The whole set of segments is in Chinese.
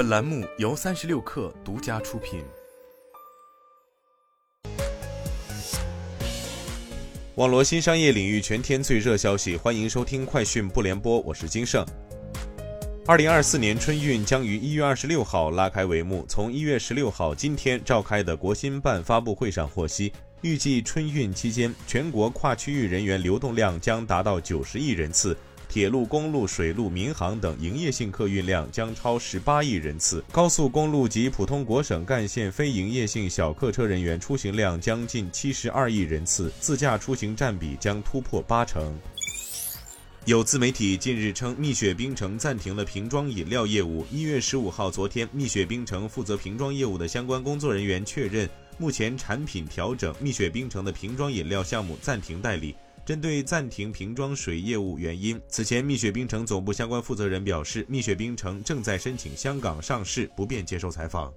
本栏目由三十六氪独家出品。网络新商业领域全天最热消息，欢迎收听快讯不联播，我是金盛。二零二四年春运将于一月二十六号拉开帷幕。从一月十六号今天召开的国新办发布会上获悉，预计春运期间全国跨区域人员流动量将达到九十亿人次。铁路、公路、水路、民航等营业性客运量将超十八亿人次，高速公路及普通国省干线非营业性小客车人员出行量将近七十二亿人次，自驾出行占比将突破八成。有自媒体近日称，蜜雪冰城暂停了瓶装饮料业务。一月十五号，昨天，蜜雪冰城负责瓶装业务的相关工作人员确认，目前产品调整，蜜雪冰城的瓶装饮料项目暂停代理。针对暂停瓶装水业务原因，此前蜜雪冰城总部相关负责人表示，蜜雪冰城正在申请香港上市，不便接受采访。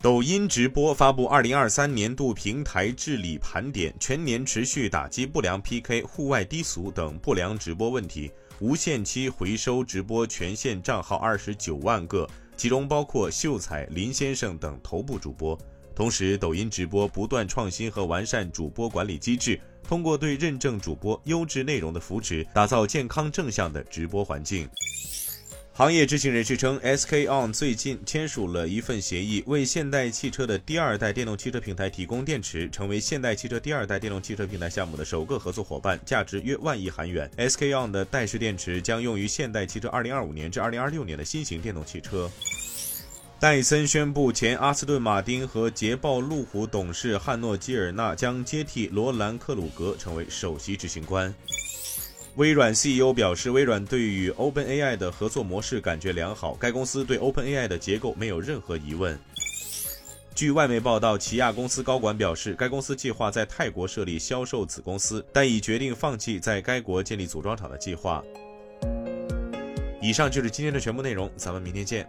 抖音直播发布二零二三年度平台治理盘点，全年持续打击不良 PK、户外低俗等不良直播问题，无限期回收直播权限账号二十九万个，其中包括秀才、林先生等头部主播。同时，抖音直播不断创新和完善主播管理机制。通过对认证主播优质内容的扶持，打造健康正向的直播环境。行业知情人士称，SK On 最近签署了一份协议，为现代汽车的第二代电动汽车平台提供电池，成为现代汽车第二代电动汽车平台项目的首个合作伙伴，价值约万亿韩元。SK On 的代式电池将用于现代汽车2025年至2026年的新型电动汽车。戴森宣布，前阿斯顿马丁和捷豹路虎董事汉诺基尔纳将接替罗兰克鲁格成为首席执行官。微软 CEO 表示，微软对与 OpenAI 的合作模式感觉良好，该公司对 OpenAI 的结构没有任何疑问。据外媒报道，起亚公司高管表示，该公司计划在泰国设立销售子公司，但已决定放弃在该国建立组装厂的计划。以上就是今天的全部内容，咱们明天见。